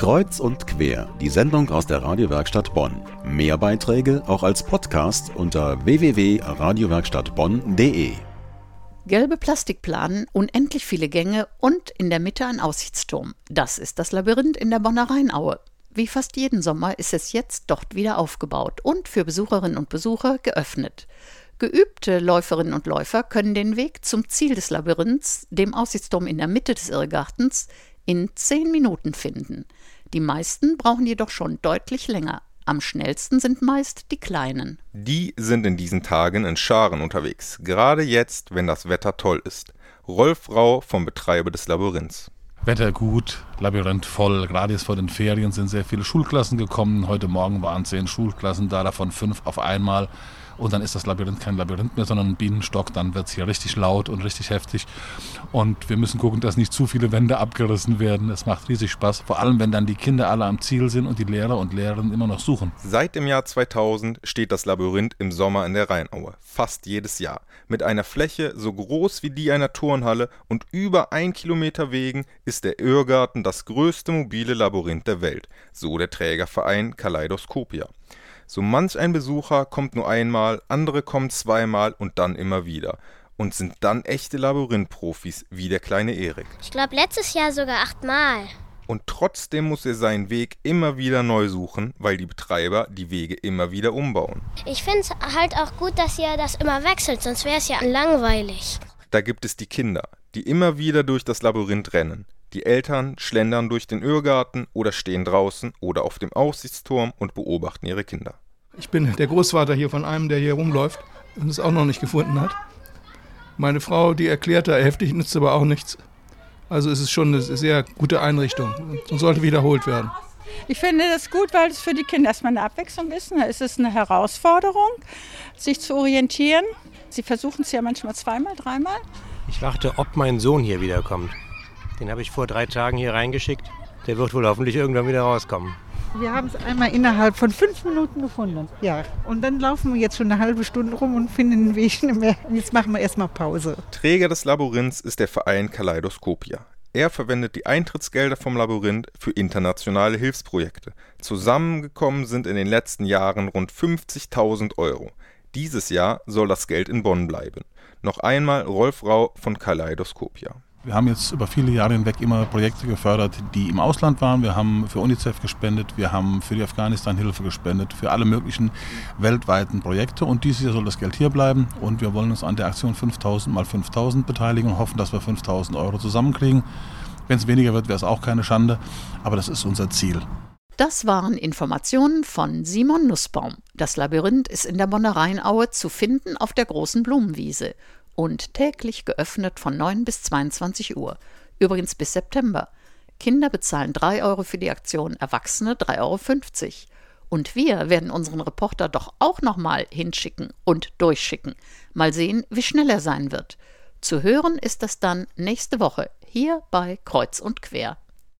Kreuz und quer, die Sendung aus der Radiowerkstatt Bonn. Mehr Beiträge auch als Podcast unter www.radiowerkstattbonn.de. Gelbe Plastikplanen, unendlich viele Gänge und in der Mitte ein Aussichtsturm. Das ist das Labyrinth in der Bonner Rheinaue. Wie fast jeden Sommer ist es jetzt dort wieder aufgebaut und für Besucherinnen und Besucher geöffnet. Geübte Läuferinnen und Läufer können den Weg zum Ziel des Labyrinths, dem Aussichtsturm in der Mitte des Irrgartens, in zehn Minuten finden. Die meisten brauchen jedoch schon deutlich länger. Am schnellsten sind meist die Kleinen. Die sind in diesen Tagen in Scharen unterwegs, gerade jetzt, wenn das Wetter toll ist. Rolf Rau vom Betreiber des Labyrinths. Wetter gut, Labyrinth voll. Gerade jetzt vor den Ferien sind sehr viele Schulklassen gekommen. Heute Morgen waren zehn Schulklassen da, davon fünf auf einmal. Und dann ist das Labyrinth kein Labyrinth mehr, sondern ein Bienenstock. Dann wird es hier richtig laut und richtig heftig. Und wir müssen gucken, dass nicht zu viele Wände abgerissen werden. Es macht riesig Spaß. Vor allem, wenn dann die Kinder alle am Ziel sind und die Lehrer und Lehrerinnen immer noch suchen. Seit dem Jahr 2000 steht das Labyrinth im Sommer in der Rheinaue. Fast jedes Jahr. Mit einer Fläche so groß wie die einer Turnhalle und über ein Kilometer Wegen ist der Irrgarten das größte mobile Labyrinth der Welt. So der Trägerverein Kaleidoskopia. So manch ein Besucher kommt nur einmal, andere kommen zweimal und dann immer wieder und sind dann echte Labyrinth-Profis wie der kleine Erik. Ich glaube letztes Jahr sogar achtmal. Und trotzdem muss er seinen Weg immer wieder neu suchen, weil die Betreiber die Wege immer wieder umbauen. Ich finde es halt auch gut, dass ihr das immer wechselt, sonst wäre es ja langweilig. Da gibt es die Kinder, die immer wieder durch das Labyrinth rennen. Die Eltern schlendern durch den Irrgarten oder stehen draußen oder auf dem Aussichtsturm und beobachten ihre Kinder. Ich bin der Großvater hier von einem, der hier rumläuft und es auch noch nicht gefunden hat. Meine Frau, die erklärt da heftig, nützt aber auch nichts. Also es ist schon eine sehr gute Einrichtung und sollte wiederholt werden. Ich finde das gut, weil es für die Kinder erstmal eine Abwechslung ist. Ist es eine Herausforderung, sich zu orientieren. Sie versuchen es ja manchmal zweimal, dreimal. Ich warte, ob mein Sohn hier wiederkommt. Den habe ich vor drei Tagen hier reingeschickt. Der wird wohl hoffentlich irgendwann wieder rauskommen. Wir haben es einmal innerhalb von fünf Minuten gefunden. Ja, und dann laufen wir jetzt schon eine halbe Stunde rum und finden den Weg nicht mehr. Jetzt machen wir erstmal Pause. Träger des Labyrinths ist der Verein Kaleidoskopia. Er verwendet die Eintrittsgelder vom Labyrinth für internationale Hilfsprojekte. Zusammengekommen sind in den letzten Jahren rund 50.000 Euro. Dieses Jahr soll das Geld in Bonn bleiben. Noch einmal Rolf Rau von Kaleidoskopia. Wir haben jetzt über viele Jahre hinweg immer Projekte gefördert, die im Ausland waren. Wir haben für UNICEF gespendet, wir haben für die Afghanistan-Hilfe gespendet, für alle möglichen weltweiten Projekte. Und dieses Jahr soll das Geld hier bleiben. Und wir wollen uns an der Aktion 5000 mal 5000 beteiligen und hoffen, dass wir 5000 Euro zusammenkriegen. Wenn es weniger wird, wäre es auch keine Schande. Aber das ist unser Ziel. Das waren Informationen von Simon Nussbaum. Das Labyrinth ist in der Bonner Rheinaue zu finden auf der großen Blumenwiese und täglich geöffnet von 9 bis 22 Uhr. Übrigens bis September. Kinder bezahlen 3 Euro für die Aktion, Erwachsene 3,50 Euro. Und wir werden unseren Reporter doch auch nochmal hinschicken und durchschicken. Mal sehen, wie schnell er sein wird. Zu hören ist das dann nächste Woche hier bei Kreuz und Quer.